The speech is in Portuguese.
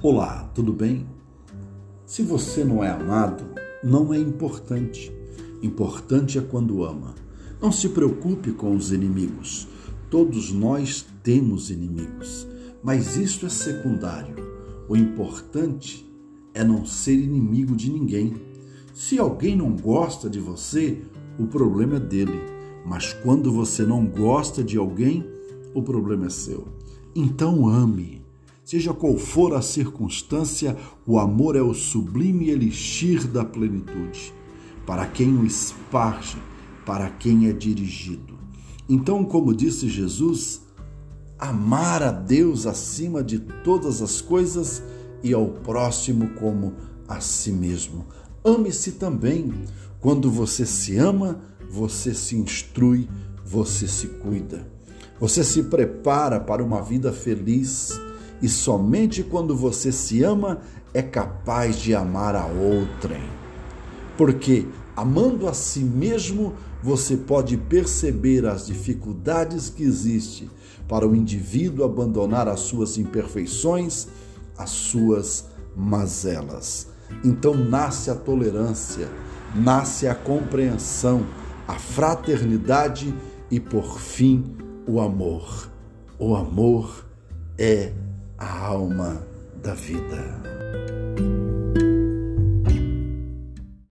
Olá, tudo bem? Se você não é amado, não é importante. Importante é quando ama. Não se preocupe com os inimigos. Todos nós temos inimigos, mas isso é secundário. O importante é não ser inimigo de ninguém. Se alguém não gosta de você, o problema é dele. Mas quando você não gosta de alguém, o problema é seu. Então ame. Seja qual for a circunstância, o amor é o sublime elixir da plenitude, para quem o esparge, para quem é dirigido. Então, como disse Jesus, amar a Deus acima de todas as coisas e ao próximo como a si mesmo. Ame-se também. Quando você se ama, você se instrui, você se cuida. Você se prepara para uma vida feliz e somente quando você se ama é capaz de amar a outrem. Porque amando a si mesmo, você pode perceber as dificuldades que existem para o indivíduo abandonar as suas imperfeições, as suas mazelas. Então nasce a tolerância, nasce a compreensão, a fraternidade e, por fim, o amor. O amor é a alma da vida.